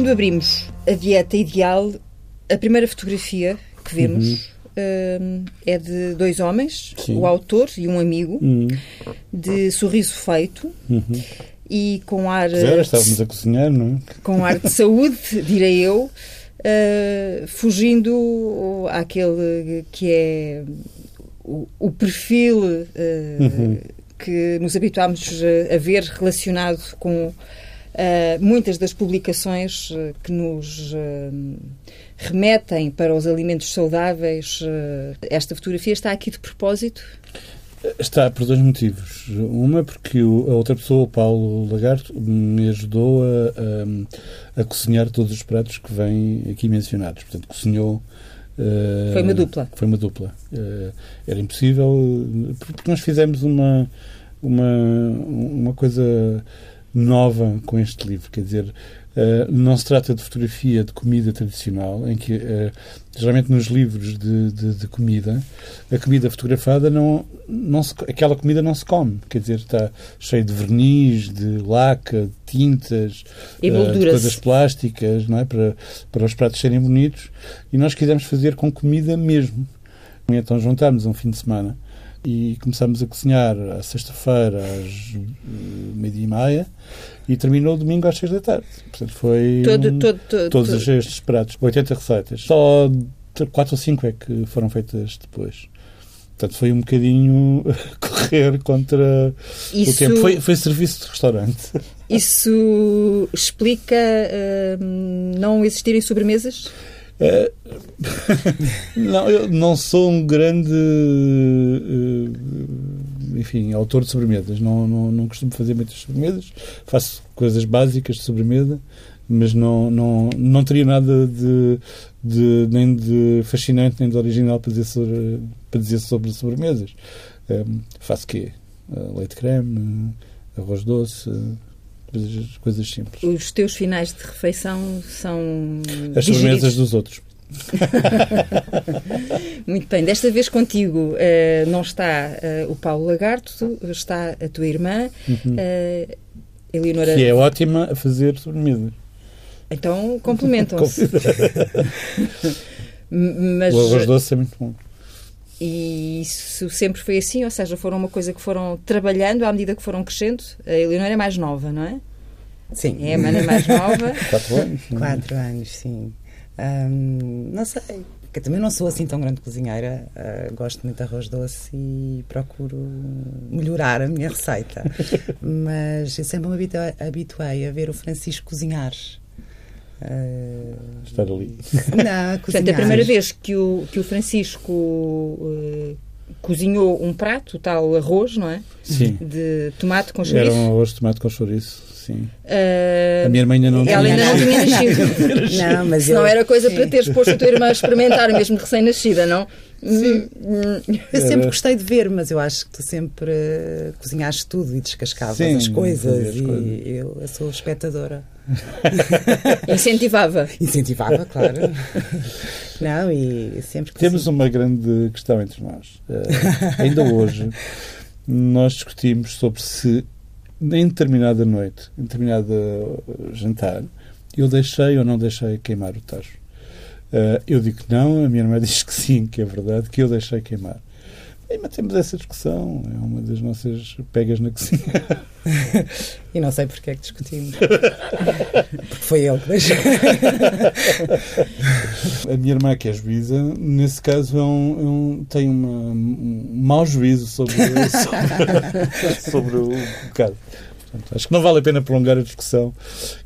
Quando abrimos a dieta ideal, a primeira fotografia que vemos Uhum. hum, é de dois homens, Sim. o autor e um amigo, Hum, de sorriso feito uhum. e com ar, Zero, estávamos a cozinhar, não é? com ar de saúde, direi eu, uh, fugindo àquele que é o, o perfil uh, Uhum. que nos habituámos a ver relacionado com uh, muitas das publicações uh, que nos uh, remetem para os alimentos saudáveis. Esta fotografia está aqui de propósito? Está por dois motivos. Uma, porque o- a outra pessoa, o Paulo Lagarto, me ajudou a, a, a cozinhar todos os pratos que vêm aqui mencionados. Portanto, cozinhou. eh, Foi uma dupla. Foi uma dupla. Eh, era impossível, eh, porque nós fizemos uma, uma, uma coisa nova com este livro. Quer dizer, eh, não se trata de fotografia de comida tradicional, em que, eh, geralmente nos livros de, de, de comida, a comida fotografada, não, não se, aquela comida não se come. Quer dizer, está cheio de verniz, de laca, de tintas, eh, de coisas plásticas, não é? para, para os pratos serem bonitos. E nós quisemos fazer com comida mesmo. Então juntámos um fim de semana e começámos a cozinhar à sexta-feira às eh, meia-dia e meia e terminou domingo às seis da tarde. Portanto, foi Todo, um- todo, todo, todos todo- estes pratos, 80 receitas. Só quatro ou cinco é que foram feitas depois. Portanto, foi um bocadinho correr contra o Isso, tempo. Foi, foi serviço de restaurante. isso explica hum, não existirem sobremesas? Eh, não, eu não sou um grande eh, enfim, autor de sobremesas. Não, não, não costumo fazer muitas sobremesas. Faço coisas básicas de sobremesa, mas não, não, não teria nada de, de- nem de fascinante nem de original para dizer sobre, para dizer sobre sobremesas. Eh, faço quê? Eh, leite creme, eh, arroz doce, eh, coisas, coisas simples. Os teus finais de refeição são As sobremesas dos outros. Muito bem, desta vez contigo eh, não está eh, o Paulo Lagarto, está a tua irmã, Uhum. eh, Eleonora. que é ótima a fazer sobremesas. Então complementam-se. Mas O arroz doce é muito bom. E isso sempre foi assim, ou seja, foram uma coisa que foram trabalhando à medida que foram crescendo. A Eleonora é mais nova, não é? Sim. É a mana mais nova. Quatro anos. é? Quatro anos, sim. Ahm, não sei, porque eu também não sou assim tão grande cozinheira. ah, gosto muito de arroz doce e procuro melhorar a minha receita. Mas eu sempre me habituei a ver o Francisco cozinhar. Ah, Estar ali. não, a Portanto, cozinhar. a primeira vez que o, que o Francisco eh, cozinhou um prato, o tal arroz, não é? Sim. De tomate com Era chouriço. um arroz de tomate com chouriço. Sim. eh, A minha irmã ainda não ela ainda não tinha nascido. Não, mas eu, era coisa sim. para teres posto a tua irmã a experimentar, mesmo recém-nascida, não? Hum, hum. Eu sempre gostei de ver, mas eu acho que tu sempre cozinhaste tudo e descascavas Sim, as coisas. as e coisas. Eu, eu sou espectadora. Incentivava. Incentivava, claro. Não, e sempre Temos uma grande questão entre nós. Eh, ainda hoje, nós discutimos sobre se, em determinada noite, em determinado jantar, eu deixei ou não deixei queimar o tacho. Eh, eu digo que não, a minha irmã diz que sim, que é verdade, que eu deixei queimar. E mantemos essa discussão, é uma das nossas pegas na cozinha. E não sei porque é que discutimos. Porque foi ele que deixou. A minha irmã, que é juíza, nesse caso é um, é um- tem uma- um mau juízo sobre, sobre, sobre o bocado. Portanto, acho que não vale a pena prolongar a discussão,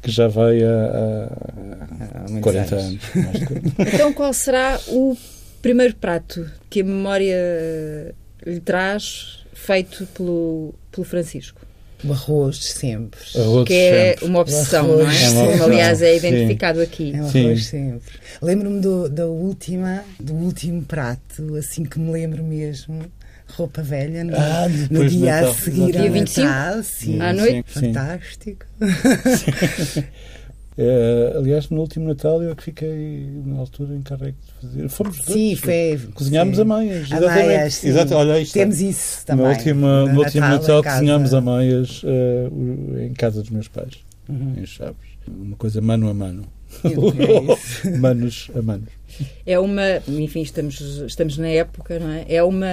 que já vai Há muitos 40 anos. anos. mais de 40. Então, qual será o primeiro prato que a memória lhe traz feito pelo, pelo Francisco? O arroz sempre. Arroz Que é sempre. uma obsessão, O não é? é uma obsessão, aliás, é sim. identificado aqui. É um Sim. arroz sempre. Lembro-me do, da última, do último prato, assim que me lembro mesmo. Roupa velha no, Ah, no dia a Natal. seguir Dia ao 25? Natal. Sim. À noite? Sim, sim. Fantástico. Eh, aliás, no último Natal eu é que fiquei, na altura, encarregue de fazer. Fomos dois. Sim, foi. Cozinhámos sim. a meias. A exatamente. meias, sim. Exato, olha, está. Temos isso também. No último, no último Natal casa. cozinhámos a meias eh, o- em casa dos meus pais, Uhum. em Chaves. Uma coisa mano a mano. É manos a manos. É uma, enfim, estamos, estamos na época, não é? É uma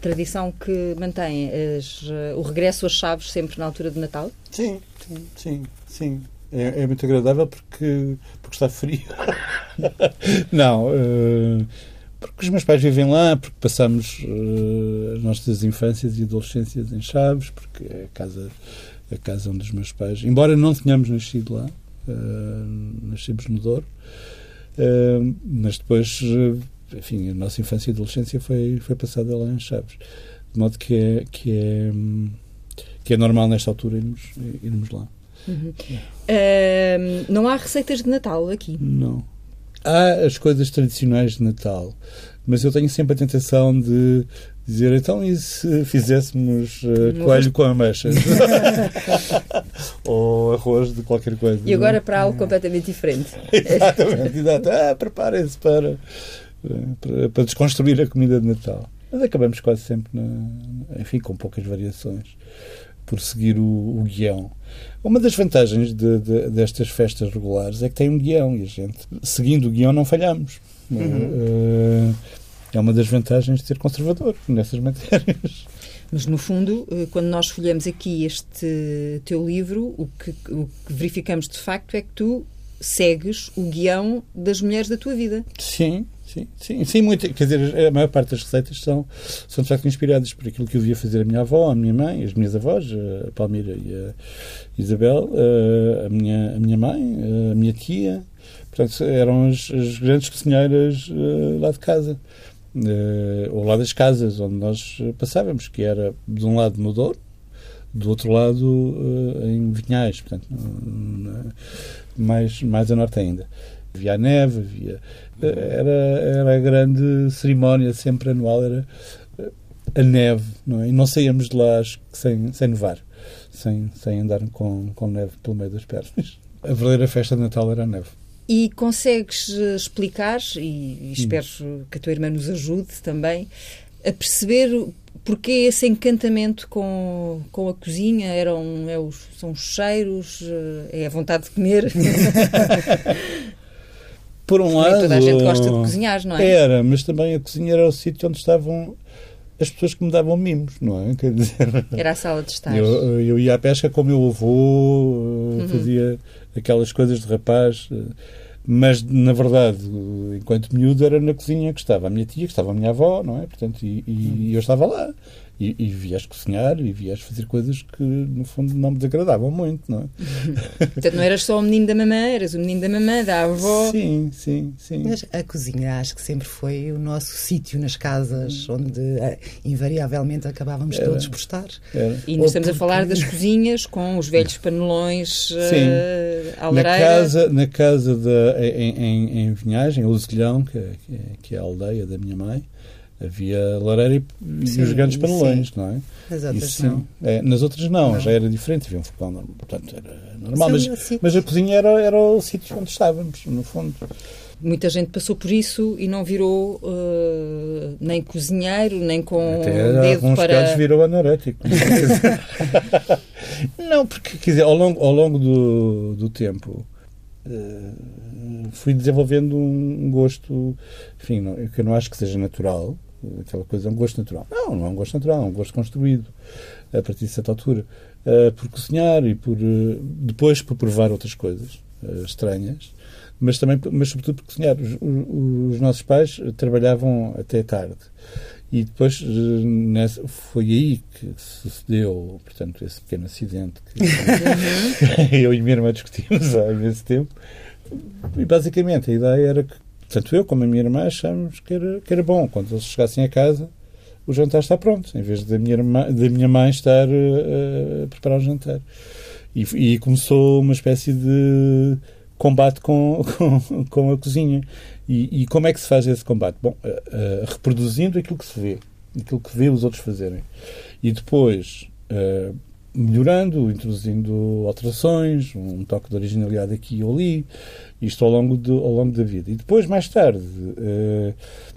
tradição que mantém as, o regresso às chaves sempre na altura de Natal? Sim, sim, sim. sim. É, é muito agradável porque, porque está frio. não, uh, porque os meus pais vivem lá, porque passamos uh, as nossas infâncias e adolescências em Chaves, porque é a casa, a casa onde os meus pais, embora não tenhamos nascido lá, uh, nascemos no Douro, mas depois, enfim, a nossa infância e adolescência foi, foi passada lá em Chaves. De modo que é, que é, que é normal nesta altura irmos, irmos lá. Uhum. Uh, não há receitas de Natal aqui? Não. Há as coisas tradicionais de Natal, mas eu tenho sempre a tentação de dizer então e se fizéssemos uh, coelho com ameixas? Ou arroz de qualquer coisa. E agora para algo completamente diferente. Exatamente, exato. Ah, preparem-se para, para, para, desconstruir a comida de Natal. Mas acabamos quase sempre, na, enfim, com poucas variações por seguir o, o guião. Uma das vantagens de, de, destas festas regulares é que tem um guião e a gente, seguindo o guião, não falhamos. Uhum. É uma das vantagens de ser conservador nessas matérias. Mas, no fundo, eh, quando nós folhamos aqui este teu livro, o que, o que verificamos de facto é que tu segues o guião das mulheres da tua vida. Sim, Sim, sim, sim muito. Quer dizer, a maior parte das receitas são, são de facto inspiradas por aquilo que eu via fazer a minha avó, a minha mãe, as minhas avós, a Palmira e a Isabel, a minha, a minha mãe, a minha tia. Portanto, eram as, as grandes cozinheiras lá de casa. Ou lá das casas onde nós passávamos, que era de um lado no Douro, do outro lado em Vinhais, portanto, mais, mais a norte ainda. Havia a neve, havia era, era a grande cerimónia sempre anual, era a neve, não é? E não saíamos de lá sem, sem nevar, sem, sem andar com, com neve pelo meio das pernas. A verdadeira festa de Natal era a neve. E consegues explicar, e, e espero que a tua irmã nos ajude também, a perceber porque esse encantamento com, com a cozinha eram é os, são os cheiros, é a vontade de comer. por um lado. toda a gente gosta de cozinhar, não é? Era, mas também a cozinha era o sítio onde estavam as pessoas que me davam mimos, não é? Quer dizer, era a sala de estar. Eu, eu ia à pesca com o meu avô, uhum. fazia aquelas coisas de rapaz, mas na verdade, enquanto miúdo, era na cozinha que estava a minha tia, que estava a minha avó, não é? Portanto, e, e eu estava lá. E, e vias cozinhar e vias fazer coisas que, no fundo, não me desagradavam muito, não é? Portanto, não eras só o menino da mamã, eras o menino da mamã, da avó. Sim, sim, sim. Mas a cozinha acho que sempre foi o nosso sítio nas casas, onde uh, invariavelmente acabávamos Era. todos por estar. Era. E nós estamos porque... a falar das cozinhas com os velhos panelões uh, à na casa Na casa, de, em, em, em Vinhagem, que, que, que é a aldeia da minha mãe, havia lareira e, sim, e os grandes panelões, sim. não é? Nas outras Isso, não. É, nas outras não, não, já era diferente, havia um fogão, portanto era normal, mas, mas a cozinha era, era o sítio onde estávamos, no fundo. Muita gente passou por isso e não virou uh, nem cozinheiro, nem com Até um dedo alguns para... casos virou anorético. não, porque, quer dizer, ao longo, ao longo do, do tempo uh, fui desenvolvendo um gosto, enfim, não, que eu não acho que seja natural, aquela coisa, é um gosto natural. Não, não é um gosto natural, é um gosto construído a partir de certa altura. Uh, por cozinhar e por uh, depois por provar outras coisas uh, estranhas, mas também, mas sobretudo por cozinhar. Os, os, nossos pais trabalhavam até tarde e depois nessa, foi aí que sucedeu, portanto, esse pequeno acidente que eu e minha irmã discutimos há imenso tempo. E basicamente a ideia era que tanto eu como a minha irmã achamos que era, que era bom. Quando eles chegassem a casa, o jantar está pronto, em vez da minha, irmã, da minha mãe estar uh, a preparar o jantar. E, e, começou uma espécie de combate com, com, com a cozinha. E, e, como é que se faz esse combate? Bom, uh, uh, reproduzindo aquilo que se vê, aquilo que vê os outros fazerem. E depois melhorando, introduzindo alterações, um toque de originalidade aqui ou ali, isto ao longo, de, ao longo da vida. E depois, mais tarde, uh,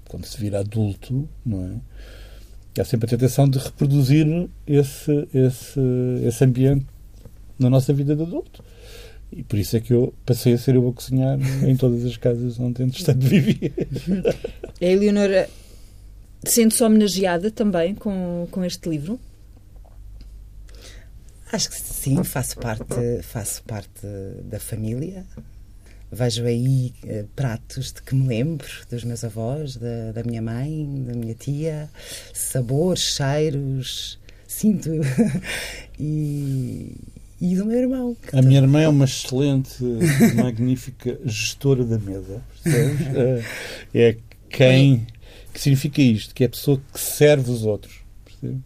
quando se vira adulto, não é? Há sempre a tentação de reproduzir esse, esse, esse ambiente na nossa vida de adulto. E por isso é que eu passei a ser eu a cozinhar em todas as casas onde entretanto vivia. A Eleonora sente-se homenageada também com, com este livro? Acho que sim, faço parte, faço parte da família. Vejo aí eh, pratos de que me lembro dos meus avós, da, da minha mãe, da minha tia, sabores, cheiros, sinto e, e do meu irmão. A minha irmã é uma excelente, magnífica gestora da mesa. percebes? É, é quem. que significa isto? Que é a pessoa que serve os outros. percebes?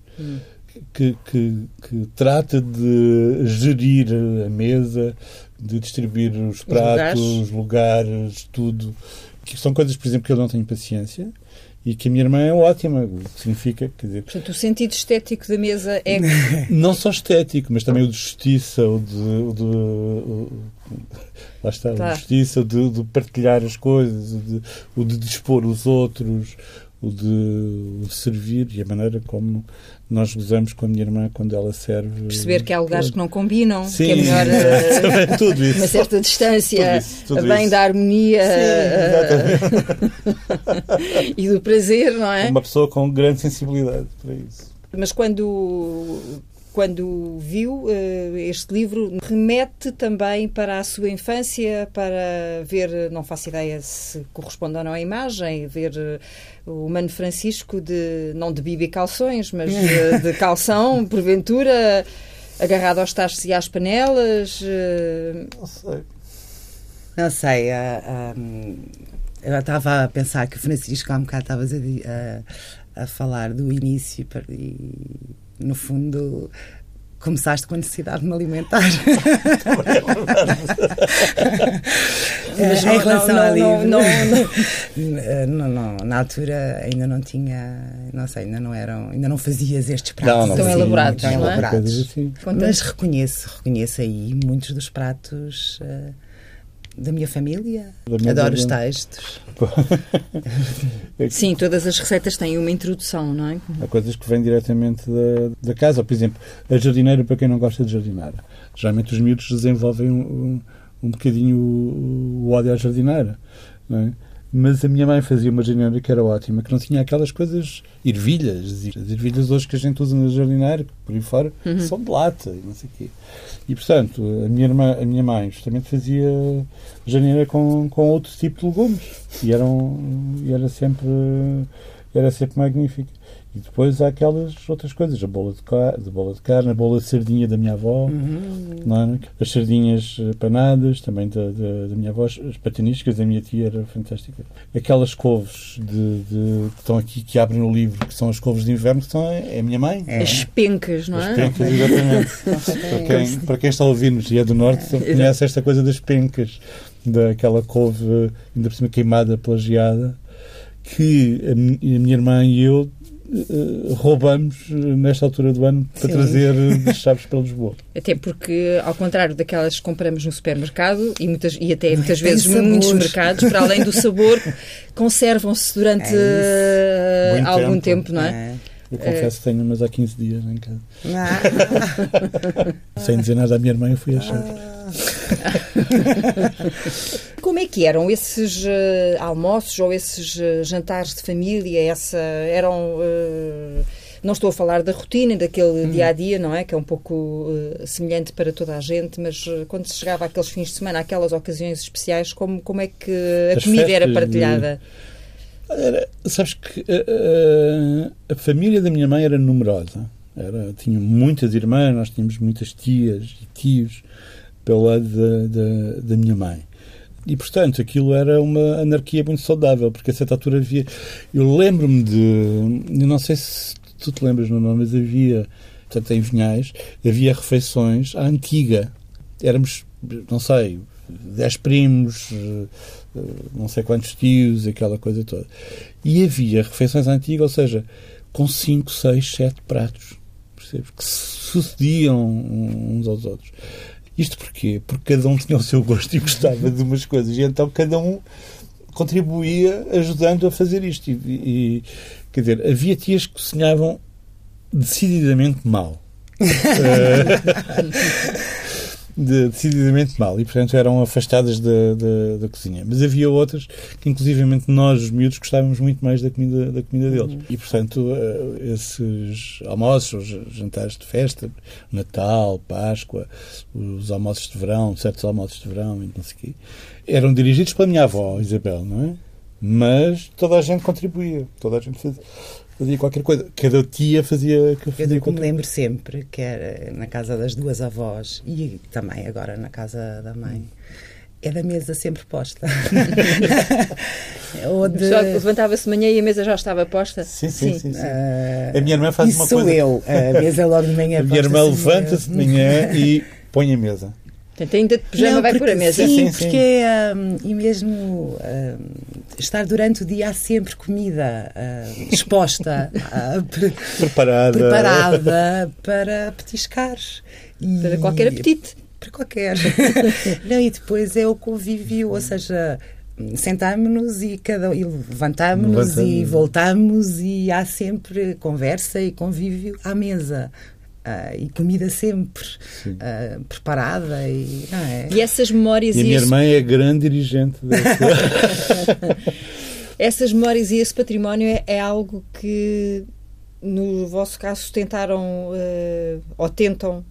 Que, que, que trata de gerir a mesa, de distribuir os pratos, os lugares, tudo. Que são coisas, por exemplo, que eu não tenho paciência e que a minha irmã é ótima, o que significa, quer dizer... Portanto, o sentido estético da mesa é... Não só estético, mas também o de justiça, o de... O de o, lá está, Tá. o de justiça, o de, de partilhar as coisas, o de, o de dispor os outros, o de, servir e a maneira como nós gozamos com a minha irmã quando ela serve... Perceber que há lugares que não combinam, Sim, que é melhor eh, tudo isso. uma certa distância, Tudo isso, tudo bem isso. da harmonia Sim, e do prazer, não é? Uma pessoa com grande sensibilidade para isso. Mas quando, quando viu eh, este livro, remete também para a sua infância, para ver, não faço ideia se corresponde ou não à imagem, ver eh, o Mano Francisco, de, não de bibi calções, mas eh, de calção, porventura, agarrado aos tachos e às panelas. Não sei. Não sei, ah, ah, eu estava a pensar que o Francisco há um bocado estavas a, a, a falar do início e, no fundo, começaste com a necessidade de me alimentar. Mas em não- relação não- ao não- livro. não- Eh, não, não, na altura ainda não tinha, não sei, ainda não eram, ainda não fazias estes pratos Tão assim, elaborados, tão não é? elaborados. Coisas assim. Mas reconheço, reconheço aí muitos dos pratos eh, da minha família. Da minha Adoro os textos. Sim, todas as receitas têm uma introdução, não é? Há coisas que vêm diretamente da, da casa. Por exemplo, a jardineira, para quem não gosta de jardineira. Geralmente os miúdos desenvolvem um, um, um bocadinho o, o ódio à jardineira. Não é? Mas a minha mãe fazia uma jardineira que era ótima, que não tinha aquelas coisas ervilhas. As ervilhas hoje que a gente usa na jardineira, por aí fora, são de lata e não sei o quê. E, portanto, a minha, irmã, a minha mãe justamente fazia jardineira com, com outro tipo de legumes. E, eram, e era sempre era sempre magnífica. E depois há aquelas outras coisas, a bola de, ca- de bola de carne, a bola de sardinha da minha avó, não é? as sardinhas eh, panadas também da, da, da minha avó, as pataniscas da minha tia era fantástica. Aquelas couves de, de- que estão aqui, que abrem o livro, que são as couves de inverno, que são, é a minha mãe. É. As pencas, não As é? pencas, exatamente. para, quem, para quem está a ouvir-nos e é do Norte, conhece esta coisa das pencas, daquela couve, ainda por cima queimada pela geada, que a, mi- a minha irmã e eu eh, roubamos eh, nesta altura do ano para Sim. trazer eh, chaves para Lisboa. Até porque, ao contrário daquelas que compramos no supermercado e, muitas, e até muitas Tem vezes sabor. muitos mercados, para além do sabor, conservam-se durante É eh, algum tempo. tempo, não é? É. Eu confesso que tenho umas há 15 dias em casa. Ah, Sem dizer nada à minha irmã, eu fui achar. Como é que eram esses eh, almoços ou esses eh, jantares de família? Essa, eram. eh, não estou a falar da rotina, daquele dia a dia, não é? Que é um pouco semelhante para toda a gente, mas quando se chegava àqueles fins de semana, àquelas ocasiões especiais, como, como é que a As comida era festas de- partilhada? Era, sabes que eh, eh, a família da minha mãe era numerosa. Era, tinha muitas irmãs, nós tínhamos muitas tias e tios pelo lado da, da, da minha mãe. E, portanto, aquilo era uma anarquia muito saudável, porque a certa altura havia... Eu lembro-me de... Eu não sei se tu te lembras no nome, mas havia, portanto, em Vinhais, havia refeições à antiga. Éramos, não sei, dez primos, eh, não sei quantos tios, aquela coisa toda. E havia refeições à antiga, ou seja, com cinco, seis, sete pratos, percebes? Que sucediam uns aos outros. Isto porquê? Porque cada um tinha o seu gosto e gostava de umas coisas. E então cada um contribuía ajudando a fazer isto. E, e, quer dizer, havia tias que cozinhavam decididamente mal. Eh, de, decididamente mal e, portanto, eram afastadas da, da, da, cozinha. Mas havia outras que, inclusivamente, nós, os miúdos, gostávamos muito mais da comida, da comida deles. Uhum. E, portanto, uh, esses almoços, jantares de festa, Natal, Páscoa, os almoços de verão, certos almoços de verão, e não sei o quê, eram dirigidos pela minha avó, Isabel, não é? Mas toda a gente contribuía, toda a gente fazia fazia qualquer coisa. Cada tia fazia. fazia eu me lembro sempre que era na casa das duas avós e também agora na casa da mãe. Era a mesa sempre posta. Ou de... Levantava-se de manhã e a mesa já estava posta? Sim, sim, sim. sim, sim. Uh, a minha irmã faz uma coisa. sou eu. A mesa logo de manhã A minha irmã levanta-se de manhã e põe a mesa. Portanto, ainda de pijama não, vai por a mesa. Sim, sim porque é, um, e mesmo um, estar durante o dia há sempre comida um, exposta, pre preparada. preparada para petiscar. E, para qualquer apetite. Para qualquer. não, e depois é o convívio, ou seja, sentámos-nos e cada e levantámos-nos e voltámos e há sempre conversa e convívio à mesa. Uh, e comida sempre uh, preparada e, é? e essas memórias e, e a minha esse... irmã é grande dirigente dessa... essas memórias e esse património é, é algo que no vosso caso tentaram uh, ou tentam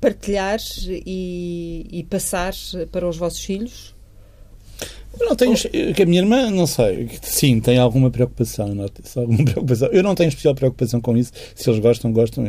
partilhar e, e passar para os vossos filhos eu não tenho. Que a minha irmã, não sei. Sim, tem alguma preocupação. alguma preocupação. Eu não tenho especial preocupação com isso. Se eles gostam, gostam.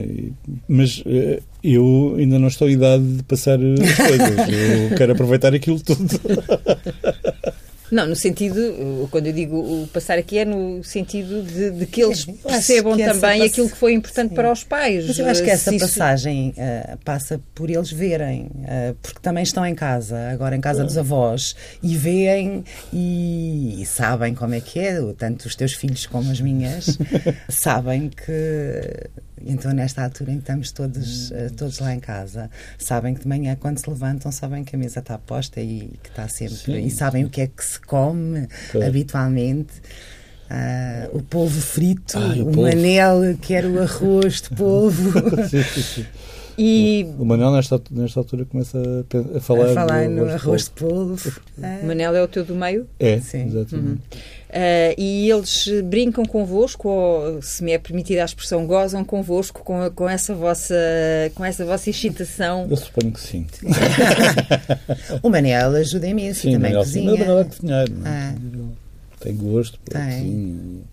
Mas eh, eu ainda não estou em idade de passar as coisas. Eu quero aproveitar aquilo tudo. Não, no sentido, quando eu digo o passar aqui é no sentido de, de que eles percebam que também aquilo que foi importante Sim. para os pais. Mas eu acho que essa passagem uh, passa por eles verem, uh, porque também estão em casa, agora em casa dos avós, e veem e, e, sabem como é que é, tanto os teus filhos como as minhas, sabem que então, nesta altura em que estamos todos, uh, todos lá em casa, sabem que de manhã, quando se levantam, sabem que a mesa está posta e que está sempre. Sim. E sabem o que é que se come claro. habitualmente. Uh, o polvo frito, Ai, o, o polvo. manel, quer o arroz de polvo. sim, sim, sim. E... O Manel, nesta, nesta altura, começa a, a falar, a falar no arroz de polvo. O Manel é o teu do meio? É, Sim. exatamente. Uhum. Uh, e eles brincam convosco, ou, se me é permitida a expressão, gozam convosco com, com, essa, vossa, com essa vossa excitação? Eu suponho que sim. o Manel ajuda imenso sim, também Manel, cozinha. O Manel é cozinhar, é? ah. tem gosto tem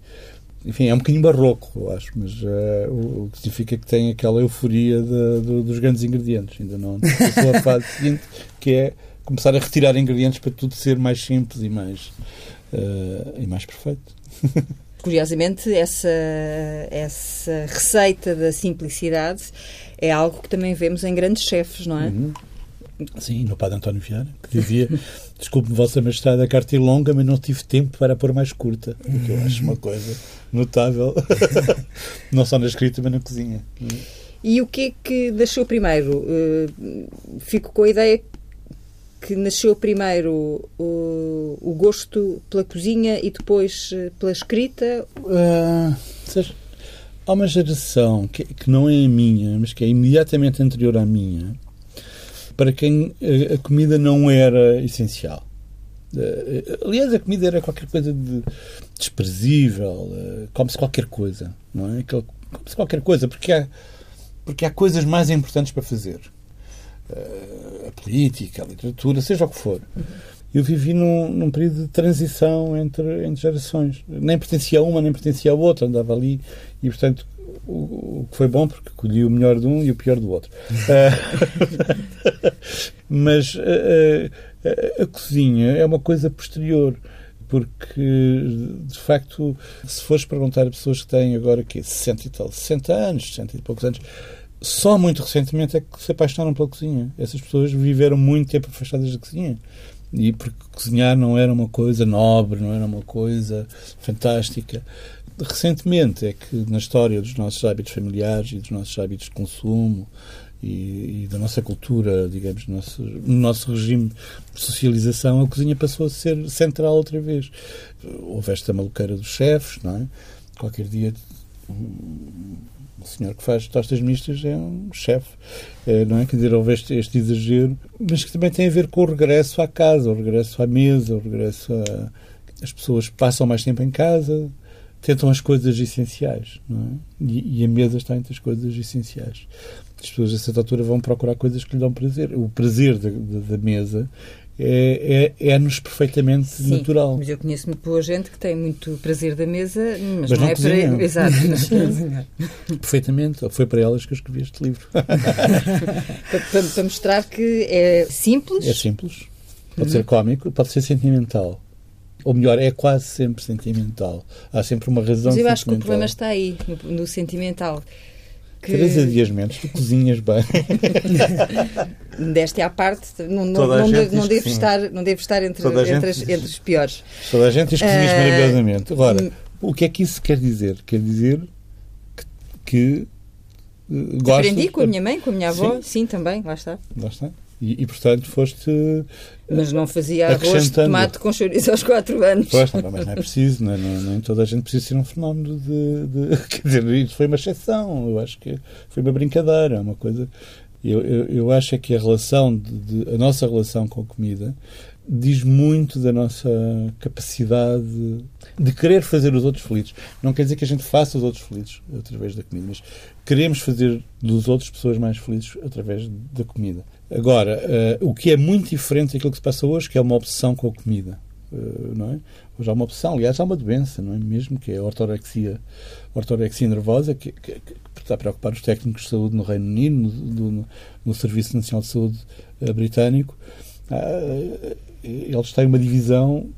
enfim, é um bocadinho barroco, eu acho, mas uh, o, que significa que tem aquela euforia de, de, dos grandes ingredientes. Ainda não passou a fase seguinte, que é começar a retirar ingredientes para tudo ser mais simples e mais, uh, e mais perfeito. Curiosamente, essa, essa receita da simplicidade é algo que também vemos em grandes chefes, não é? Uhum. Sim, no Padre António Vieira, que dizia: Desculpe, Vossa Majestade, a carta é longa, mas não tive tempo para pôr mais curta. O que eu acho uma coisa notável, não só na escrita, mas na cozinha. E o que é que nasceu primeiro? Uh, fico com a ideia que nasceu primeiro uh, o gosto pela cozinha e depois uh, pela escrita? Uh, seja, há uma geração que, que não é a minha, mas que é imediatamente anterior à minha, para quem a comida não era essencial. Eh, aliás, a comida era qualquer coisa de desprezível, eh, come-se qualquer coisa, não é? Come-se qualquer coisa, porque há, porque há coisas mais importantes para fazer. Eh, a política, a literatura, seja o que for. Eu vivi num, num período de transição entre, entre gerações. Nem pertencia a uma, nem pertencia a outra, andava ali e, portanto, o, que foi bom porque colhi o melhor de um e o pior do outro. uh, mas uh, uh, a cozinha é uma coisa posterior porque de facto se fores perguntar a pessoas que têm agora que 60 e tal, 60 anos, 60 e poucos anos só muito recentemente é que se apaixonaram pela cozinha. Essas pessoas viveram muito tempo afastadas da cozinha. E porque cozinhar não era uma coisa nobre, não era uma coisa fantástica recentemente é que na história dos nossos hábitos familiares e dos nossos hábitos de consumo e, e da nossa cultura, digamos, no nosso, no nosso regime de socialização, a cozinha passou a ser central outra vez. Houve esta maluqueira dos chefes, não é? Qualquer dia O senhor que faz tostas mistas é um chefe, é, não é? Quer dizer, houve este, este, exagero, mas que também tem a ver com o regresso à casa, o regresso à mesa, o regresso a. As pessoas passam mais tempo em casa, tentam as coisas essenciais, não é? E, e a mesa está entre as coisas essenciais. As pessoas a certa altura vão procurar coisas que lhe dão prazer. O prazer da, da, da mesa é, é, é-nos perfeitamente Sim, natural. Mas eu conheço muito boa gente que tem muito prazer da mesa, mas, mas não, não, é cozinha. para. Exato. Perfeitamente. Foi para elas que eu escrevi este livro. para, para, para, mostrar que é simples. É simples. Pode uhum. ser cómico, pode ser sentimental. Ou melhor, é quase sempre sentimental. Há sempre uma razão Mas eu acho que o problema está aí, no, no sentimental. Que... Teresa Dias Mendes, tu cozinhas bem. Deste à parte, não, não, não, deve, não, deve estar, não deve estar entre, entre, as, entre, os piores. Toda a gente diz que cozinhas uh, maravilhosamente. Agora, hum. o que é que isso quer dizer? Quer dizer que, que uh, gosto... Aprendi com a minha mãe, com a minha avó, sim, sim também, lá está. Lá está. E, e, portanto foste. Mas não fazia arroz de tomate com chouriço aos 4 anos. Pois, não, mas não é preciso, não, é? não, nem toda a gente precisa ser um fenómeno de, de, Quer dizer, isso foi uma exceção, eu acho que foi uma brincadeira, uma coisa. Eu, eu, eu acho é que a relação, de, de, a nossa relação com a comida diz muito da nossa capacidade de querer fazer os outros felizes. Não quer dizer que a gente faça os outros felizes através da comida, mas queremos fazer dos outros pessoas mais felizes através da comida. Agora, uh, o que é muito diferente daquilo que se passa hoje, que é uma obsessão com a comida. Uh, não é? Hoje há uma obsessão, aliás, há uma doença, não é mesmo? Que é a ortorexia, ortorexia nervosa, que, que, que está a preocupar os técnicos de saúde no Reino Unido, no, no, no Serviço Nacional de Saúde uh, britânico. eles têm uma divisão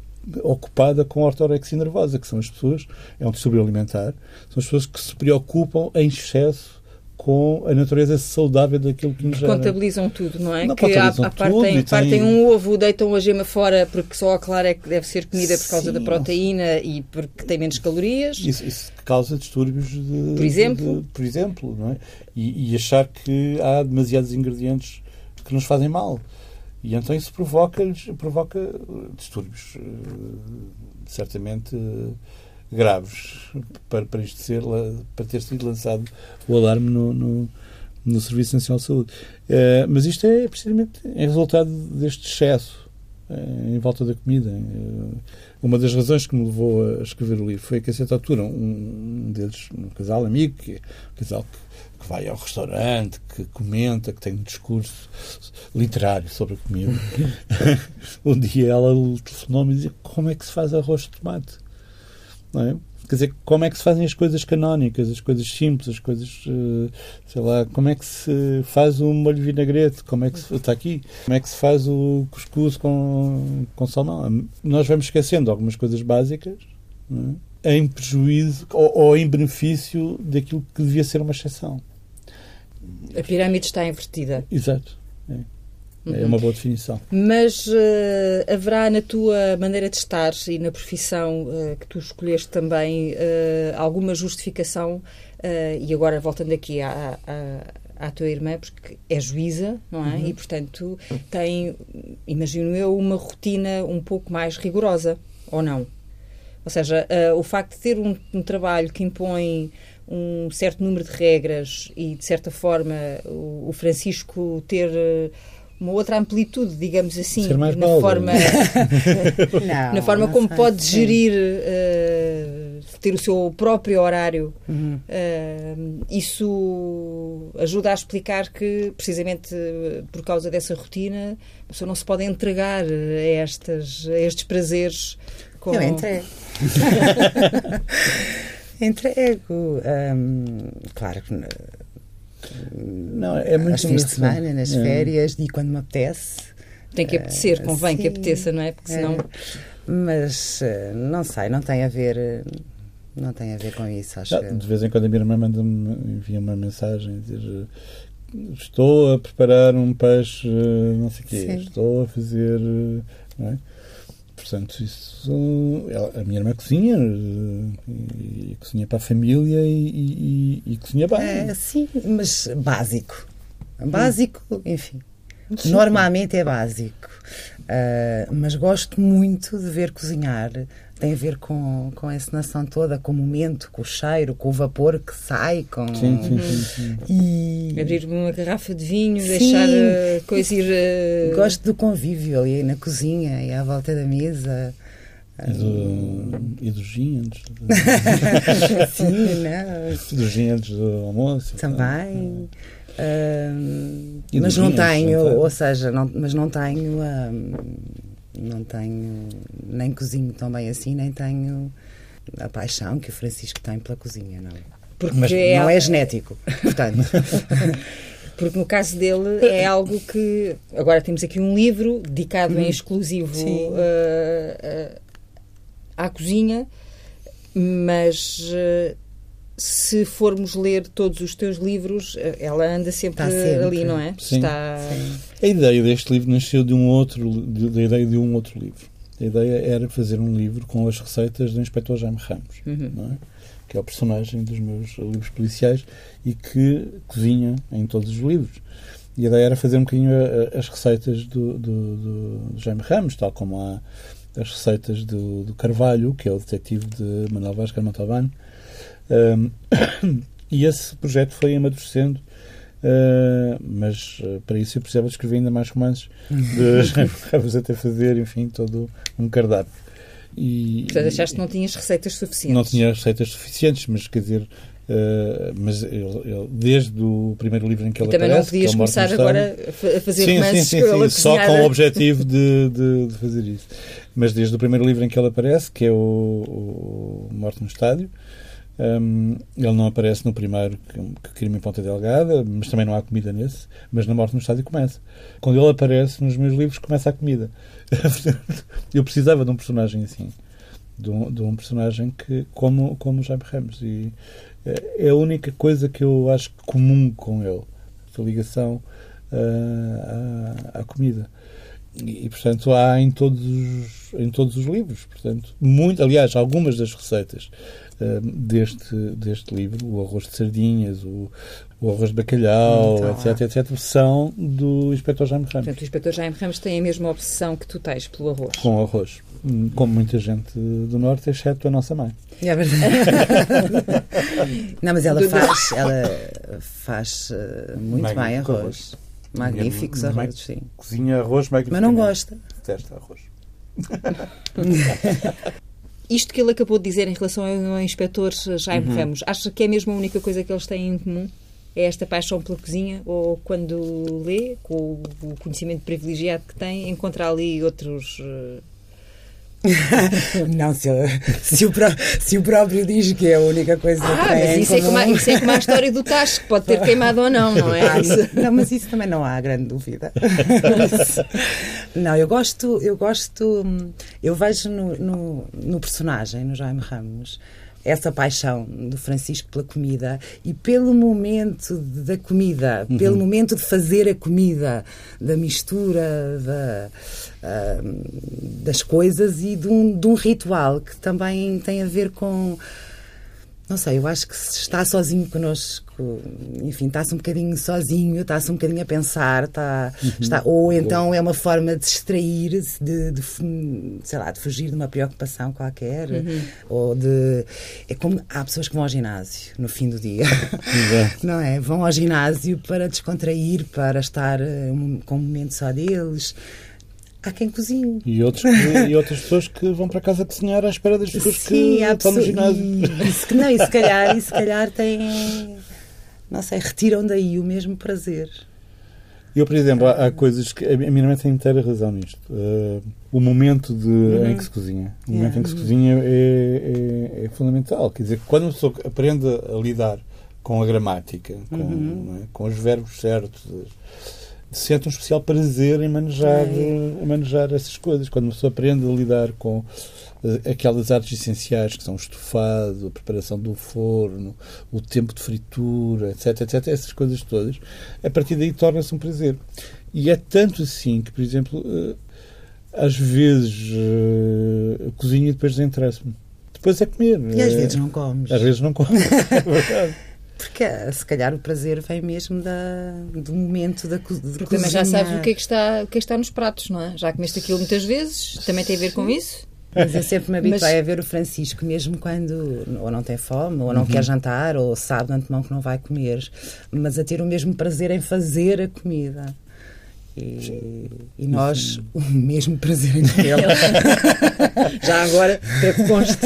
ocupada com a ortorexia nervosa, que são as pessoas, é um distúrbio alimentar, são as pessoas que se preocupam em excesso com a natureza saudável daquilo que nos gera. Contabilizam tudo, não é? Não, que há, há partem, partem tem... um ovo, deitam a gema fora porque só a clara é que deve ser comida por causa Sim. da proteína e porque tem menos calorias. Isso, isso causa distúrbios de, por exemplo, de, por exemplo não é? E, e, achar que há demasiados ingredientes que nos fazem mal. E então isso provoca, provoca distúrbios, certamente graves para, para isto ser, para ter sido lançado o alarme no, no, no Serviço Nacional de Saúde. Uh, mas isto é precisamente é resultado deste excesso uh, em volta da comida. Uh, uma das razões que me levou a escrever o livro foi que, a certa altura, um, um deles, um casal amigo, que um casal que, que vai ao restaurante, que comenta, que tem um discurso literário sobre a comida. um dia ela telefonou-me e dizia como é que se faz arroz de tomate? É? Quer dizer, como é que se fazem as coisas canónicas, as coisas simples, as coisas, eh, sei lá, como é que se faz o molho vinagrete, como é que se, está aqui, como é que se faz o cuscuz com, com salmão. Nós vamos esquecendo algumas coisas básicas é? em prejuízo ou, ou em benefício daquilo que devia ser uma exceção. A pirâmide está invertida. Exato. É. É uma boa definição. Mas uh, haverá na tua maneira de estar e na profissão uh, que tu escolheste também uh, alguma justificação? e agora voltando aqui à, à, à, tua irmã, porque é juíza, não é? Uhum. E portanto tem, imagino eu, uma rotina um pouco mais rigorosa, ou não? Ou seja, o facto de ter um, um trabalho que impõe um certo número de regras e, de certa forma, o, o Francisco ter uma outra amplitude, digamos assim, na forma, não, na forma como pode sim. gerir, uh, ter o seu próprio horário. Uhum. Uh, isso ajuda a explicar que, precisamente por causa dessa rotina, a pessoa não se pode entregar a, estas, a estes prazeres. Com... Eu entrego. entrego. Um, claro que não, é muito aos fins de semana, nas é. férias e quando me apetece. Tem que apetecer, convém sim, que apeteça, não é? Porque senão. É, mas eh, não sei, não tem a ver. Não tem a ver com isso, acho não, De vez em quando a minha irmã manda envia uma mensagem dizer estou a preparar um peixe, não sei o quê, sim. estou a fazer. Não é? Portanto, isso, a minha irmã cozinha e, e, cozinha para a família e, e, e cozinha bem. É, sim, mas básico. Básico, enfim. Normalmente é básico. Uh, mas gosto muito de ver cozinhar. Tem a ver com, com a encenação toda, com o momento, com o cheiro, com o vapor que sai. Com... Sim, sim, sim. sim. E... Abrir uma garrafa de vinho, sim. deixar a coisa ir. Uh... Gosto do convívio ali na cozinha e à volta da mesa. E, do, e dos gin antes Sim, não. Dos gin antes do almoço. Também. Uh, mas não tenho, ou seja, não, mas não tenho, uh, não tenho, nem cozinho tão bem assim, nem tenho a paixão que o Francisco tem pela cozinha, não. Porque mas é não é genético, portanto. Porque no caso dele é algo que. Agora temos aqui um livro dedicado em uhum. exclusivo uh, uh, à cozinha, mas uh, se formos ler todos os teus livros, eh, ela anda sempre, sempre. ali, não é? Sim. Está... Sim. A ideia deste livro nasceu de um outro, de, da ideia de um outro livro. A ideia era fazer um livro com as receitas do Inspetor Jaime Ramos, uhum. não é? que é o personagem dos meus livros policiais e que cozinha em todos os livros. E a ideia era fazer um bocadinho as receitas do, do, do Jaime Ramos, tal como há as receitas do, do Carvalho, que é o detetive de Manuel Vaz Montalbano, um, e esse projeto foi amadurecendo, uh, mas uh, para isso eu precisava de escrever ainda mais romances, vamos até fazer, enfim, todo um cardápio. E, Portanto, achaste que não tinhas receitas suficientes? Não tinha receitas suficientes, mas quer dizer, Uh, mas ele, ele, desde o primeiro livro em que ele também aparece... Também não podias começar agora a fazer sim, romances sim, sim, sim, só com o objetivo de, de, de, fazer isso. Mas desde o primeiro livro em que ele aparece, que é o, o Morte no Estádio, um, ele não aparece no primeiro, que crime em Ponta Delgada, mas também não há comida nesse. Mas na Morte no Estádio começa. Quando ele aparece nos meus livros, começa a comida. eu precisava de um personagem assim. De um, de um personagem que, como, como Jaime Ramos. E é, é a única coisa que eu acho comum com ele. A ligação uh, à, à comida. E, e, portanto, há em todos os, em todos os livros. Portanto, muito, aliás, algumas das receitas uh, deste, deste livro, o arroz de sardinhas, o, o arroz de bacalhau, então, etc, etc, são do Inspector Jaime Ramos. Portanto, o Inspector Jaime Ramos tem a mesma obsessão que tu tens pelo arroz. Com o arroz. Como muita gente do Norte, exceto a nossa mãe. É verdade. Não, mas ela faz, ela faz uh, muito Magnífico bem arroz. Magníficos arroz, sim. Cozinha arroz magnífico. Mas não gosta. Detesta arroz. Isto que ele acabou de dizer em relação ao inspetor Jaime uhum. Ramos, acha que é mesmo a única coisa que eles têm em comum? É esta paixão pela cozinha? Ou quando lê, com o conhecimento privilegiado que tem, encontra ali outros uh, não, se, se, o, se o próprio diz que é a única coisa ah, que tem. Mas isso, é como, a, isso é como a história do tacho, que pode ter queimado ou não, não é? Ah, não, mas isso também não há grande dúvida. não, eu gosto, eu gosto, eu vejo no, no, no personagem, no Jaime Ramos, essa paixão do Francisco pela comida e pelo momento da comida, uhum. pelo momento de fazer a comida, da mistura da, uh, das coisas e de um, de um ritual que também tem a ver com não sei, eu acho que se está sozinho connosco, enfim, está-se um bocadinho sozinho, está-se um bocadinho a pensar, está, uhum. está, ou então é uma forma de distrair-se, de, de, sei lá, de fugir de uma preocupação qualquer, uhum. ou de... É como há pessoas que vão ao ginásio no fim do dia, não é? Vão ao ginásio para descontrair, para estar um, com um momento só deles, há quem cozinhe. E, outros que, e outras pessoas que vão para casa cozinhar à espera das pessoas Sim, que estão no ginásio. E, se, não, e se calhar, e se calhar têm, não sei, retiram daí o mesmo prazer. Eu, por exemplo, há, há coisas que a minha mãe tem inteira razão nisto. Uh, o momento de, uhum. em que se cozinha. O momento yeah. em que se cozinha é, é, é, fundamental. Quer dizer, quando a pessoa aprende a lidar com a gramática, com, uhum. é? com os verbos certos, sente um especial prazer em manejar, em manejar essas coisas. Quando uma pessoa aprende a lidar com uh, aquelas artes essenciais que são o estofado, a preparação do forno, o tempo de fritura, etc, etc, essas coisas todas, a partir daí torna-se um prazer. E é tanto assim que, por exemplo, uh, às vezes uh, cozinho e depois desinteressa-me. Depois é comer. E às vezes não comes. Às vezes não comes. é verdade. Porque se calhar o prazer vem mesmo da, do momento da, co de Porque cozinha. também já sabes o que, é que está, o que é que está nos pratos, não é? Já comeste aquilo muitas vezes, também tem a ver com isso? Mas eu sempre me habituei Mas- a ver o Francisco, mesmo quando ou não tem fome, ou não Uhum. quer jantar, ou sabe de antemão que não vai comer, mas a ter o mesmo prazer em fazer a comida. E, e nós, o mesmo prazer em comê-la. Já agora, para que conste.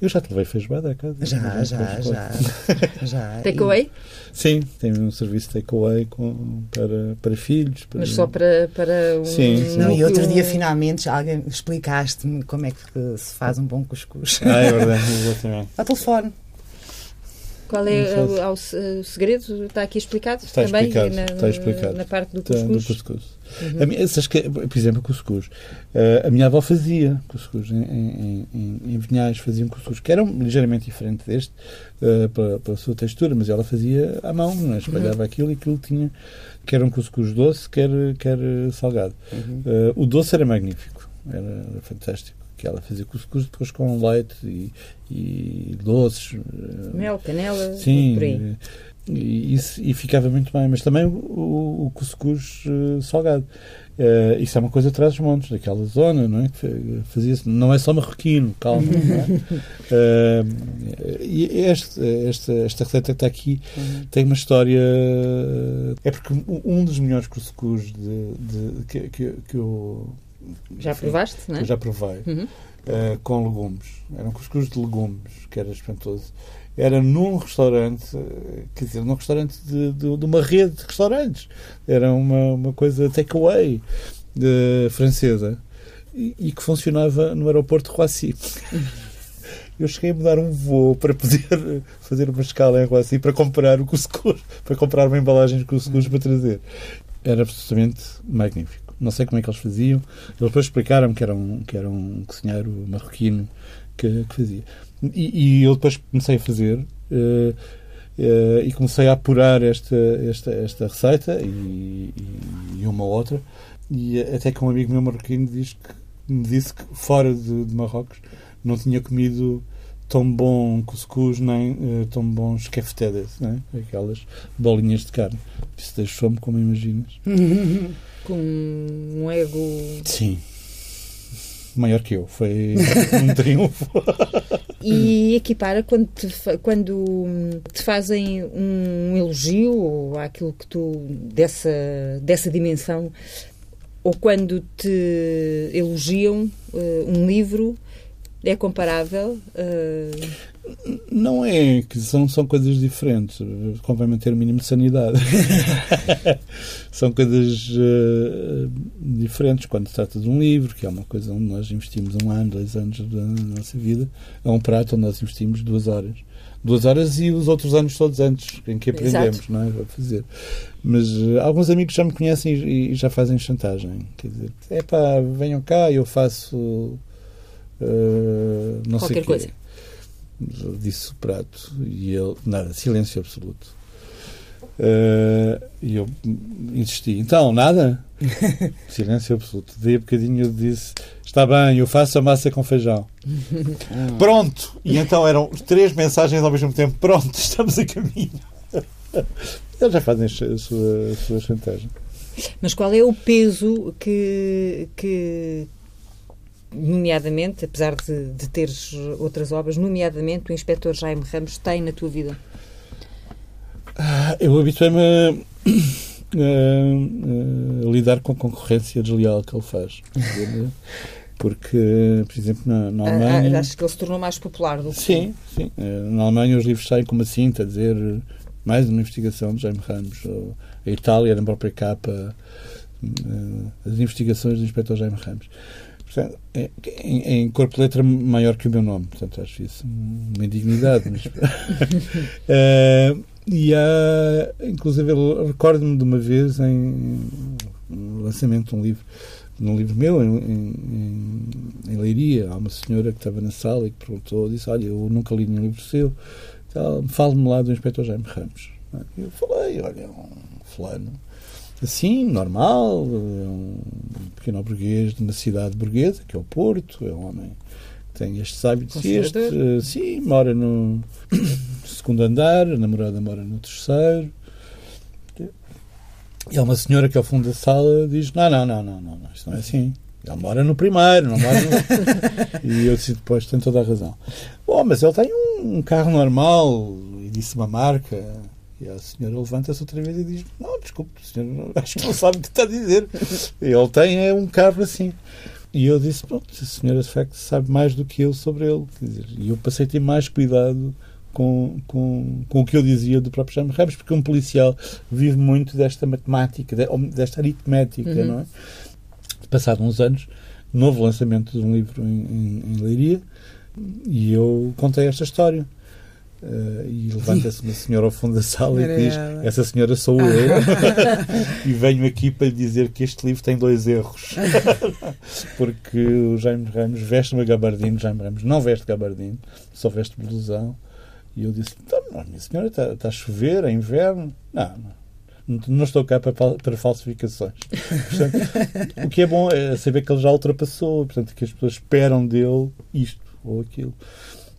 Eu já te levei feijoada a casa. Já, já, já. já. Takeaway, Sim, tem um serviço takeaway para, para filhos. Para... mas só para, para um. Sim, sim. E, não, e outro dia, finalmente, alguém explicaste-me como é que se faz um bom cuscuz. Ah, é verdade, exatamente. Ao telefone. Qual é o, o segredo? Está aqui explicado Está também? explicado, na, está explicado. na parte do Tá, do cuscuz? A minha, sabes que, por exemplo, cuscuz. Eh, a minha avó fazia cuscuz em, em, em, em Vinhais, fazia um cuscuz que era ligeiramente diferente deste, eh, pela, pela sua textura, mas ela fazia à mão, não é? espalhava aquilo e aquilo tinha, quer um cuscuz doce, quer, quer salgado. Eh, o doce era magnífico, era, era fantástico. Que ela fazia cuscuz depois com leite e, e doces. Mel, canela, Sim, por aí. E, isso- e ficava muito bem, mas também o, o, o cuscuz eh, salgado. Eh, isso é uma coisa atrás dos montes, daquela zona, não é? Que fa- Fazia-se, não é só marroquino, calma. não é? Eh, e este, esta, esta receita que está aqui tem uma história. É porque um- dos melhores cuscuz de, de- que, que, que eu. Já enfim, provaste, não é? eu já provei. Uhum. Uh, com legumes. Era um cuscuz de legumes, que era espantoso. Era num restaurante, uh, quer dizer, num restaurante de, de, de uma rede de restaurantes. Era uma, uma coisa takeaway de- francesa e, e que funcionava no aeroporto de Roissy. Eu cheguei a mudar um voo para poder fazer uma escala em Roissy para comprar o cuscuz, para comprar uma embalagem de cuscuz para trazer. Era absolutamente magnífico. Não sei como é que eles faziam. Eles depois explicaram que que era um cozinheiro marroquino que, que fazia. E, e eu depois comecei a fazer eh, eh, e comecei a apurar esta, esta, esta receita e, e uma outra. E até que um amigo meu marroquino diz que, me disse que fora de, de Marrocos não tinha comido tão bom cuscuz nem eh, tão bons keftedes, né? aquelas bolinhas de carne. Isso deixou-me como imaginas. Com um ego. Sim. Maior que eu. Foi um triunfo. E equipara quando te, quando te fazem um elogio ou aquilo que tu dessa, dessa dimensão ou quando te elogiam eh, um livro é comparável eh, Não é que são, são coisas diferentes. Convém manter o mínimo de sanidade. são coisas eh, diferentes quando se trata de um livro, que é uma coisa onde nós investimos um ano, dois anos da nossa vida, é um prato onde nós investimos duas horas. Duas horas e os outros anos todos antes, em que aprendemos, Exato. não é? A fazer. Mas eh, alguns amigos já me conhecem e, e já fazem chantagem. Quer dizer, é pá, venham cá, eu faço. Eh, não sei Qualquer quê. coisa. Disse o prato e ele, nada, silêncio absoluto. Eh, E eu insisti, então, nada? silêncio absoluto. Daí a bocadinho eu disse, está bem, eu faço a massa com feijão. Pronto! E então eram três mensagens ao mesmo tempo, pronto, estamos a caminho. Eles já fazem a sua, a sua chantagem. Mas qual é o peso que, que nomeadamente, apesar de, de teres outras obras, nomeadamente o Inspetor Jaime Ramos tem na tua vida? Ah, Eu habituei-me a, a- a lidar com a concorrência desleal que ele faz. Porque, por exemplo, na, na Ah, Alemanha. ah, acho que ele se tornou mais popular do que Sim, sim. Eh, Na Alemanha os livros saem com uma cinta a dizer mais uma investigação de Jaime Ramos. Ou a Itália, na própria capa, eh, as investigações do inspetor Jaime Ramos. Portanto, é- em, em corpo de letra maior que o meu nome. Portanto, acho isso uma indignidade. Mas... Eh, e há, inclusive, recordo-me de uma vez em um lançamento de um livro num livro meu, em, em, em Leiria, há uma senhora que estava na sala e que perguntou, disse, olha, eu nunca li nenhum livro seu, fale-me lá do Inspetor Jaime Ramos. E eu falei, olha, é um fulano, assim, normal, é um pequeno burguês de uma cidade burguesa, que é o Porto, é um homem que tem estes hábitos. E este, uh, sim, mora no segundo andar, a namorada mora no terceiro. E há uma senhora que ao fundo da sala diz: Não, não, não, não, não, não isto não é assim. Ele mora no primeiro, não mora no... e eu disse depois, tem toda a razão. Bom, mas ele tem um carro normal e disse uma marca. E a senhora levanta-se outra vez e diz: Não, desculpe, o senhor acho que não sabe o que está a dizer. Ele tem é um carro assim. E eu disse: Pronto, a senhora de facto sabe mais do que eu sobre ele. Dizer, e eu passei a ter mais cuidado com, com, com o que eu dizia do próprio Jaime Ramos, porque um policial vive muito desta matemática, desta aritmética, uhum. não é? Passado uns anos, novo lançamento de um livro em, em, em Leiria, e eu contei esta história. Uh, e levanta-se uma senhora ao fundo da sala e diz: Essa senhora sou eu. e venho aqui para lhe dizer que este livro tem dois erros. Porque o Jaime Ramos veste uma gabardine, Jaime Ramos não veste gabardine, só veste blusão. E eu disse: então, Minha senhora, está, está a chover, é inverno. Não, não. Não estou cá para, para falsificações. Portanto, o que é bom é saber que ele já ultrapassou, portanto, que as pessoas esperam dele isto ou aquilo.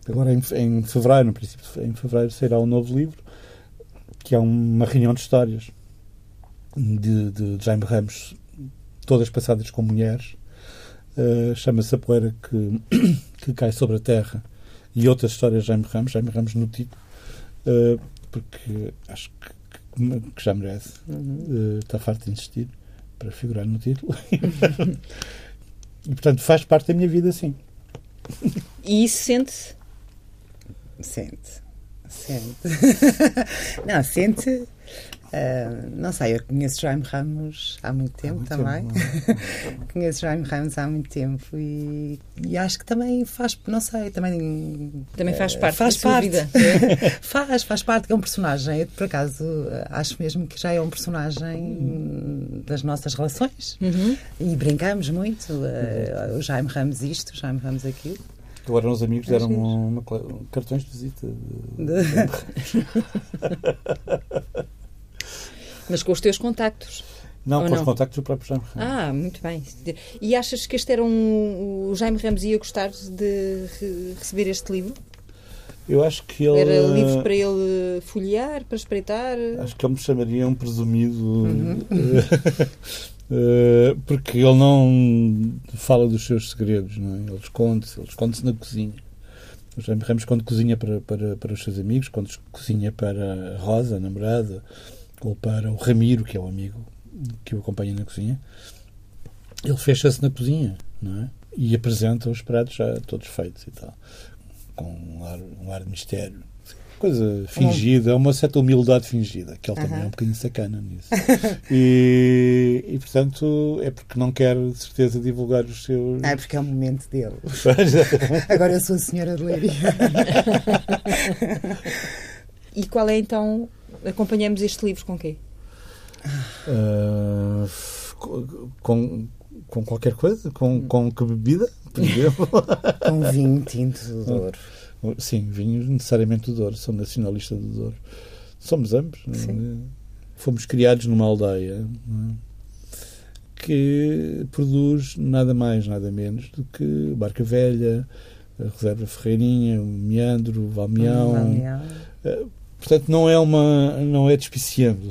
Agora, em, em fevereiro, no princípio em fevereiro, sairá um novo livro, que é uma reunião de histórias de, de Jaime Ramos, todas passadas com mulheres. Uh, Chama-se A Poeira que, que Cai sobre a Terra e outras histórias de Jaime Ramos, Jaime Ramos no título, uh, porque acho que, que, já merece. Uhum. Uh, está farto de insistir para figurar no título. e, portanto, faz parte da minha vida, sim. E isso sente-se Sente. Sente. não, sente. Uh, não sei, eu conheço Jaime Ramos há muito tempo há muito também. Tempo, conheço Jaime Ramos há muito tempo e, e, acho que também faz, não sei, também. Também faz parte faz da parte. vida. faz, faz parte, é um personagem. Eu, por acaso, acho mesmo que já é um personagem das nossas relações uhum. e brincamos muito. Uh, o Jaime Ramos isto, o Jaime Ramos aquilo. Agora os amigos deram uma, uma, cartões de visita. De... Mas com os teus contactos. Não, com não? os contactos do próprio Jaime Ramos. Ah, muito bem. E achas que este era um. O Jaime Ramos ia gostar de receber este livro? Eu acho que ele. Era livro para ele folhear, para espreitar? Acho que ele me chamaria um presumido. Uhum. Eh, porque ele não fala dos seus segredos, não é? Ele esconde-se, ele esconde-se na cozinha. O Jaime Ramos, quando cozinha para, para, para os seus amigos, quando cozinha para a Rosa, a namorada, ou para o Ramiro, que é o amigo que o acompanha na cozinha, ele fecha-se na cozinha, não é? E apresenta os pratos já todos feitos e tal, com um ar, um ar de mistério coisa fingida, uma certa humildade fingida, que ele também é um bocadinho sacana nisso. e, e, portanto, é porque não quer, de certeza, divulgar os seus. Ah, é porque é o momento dele. Agora eu sou a senhora de Leiria. e qual é então. Acompanhamos este livro com quê? Uh, com, com qualquer coisa? Com, com que bebida, por exemplo? com vinho tinto do Douro. Sim, vinhos necessariamente do Douro. Sou nacionalista do Douro. Somos ambos. É? Fomos criados numa aldeia é? que produz nada mais, nada menos do que Barca Velha, a Reserva Ferreirinha, o Meandro, o. Valmeão. Uh, portanto, não é uma. não é despiciando.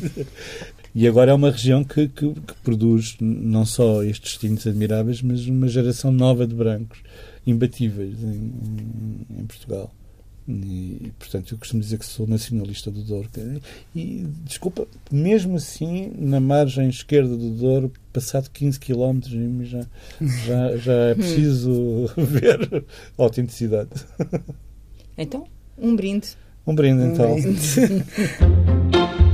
e agora é uma região que, que, que, produz não só estes tintos admiráveis, mas uma geração nova de brancos imbatíveis em, em Portugal. E, portanto, eu costumo dizer que sou nacionalista do Douro. E, desculpa, mesmo assim, na margem esquerda do Douro, passado 15 km, já, já, já é preciso ver a autenticidade. Então, um brinde. Um brinde, então. Um brinde.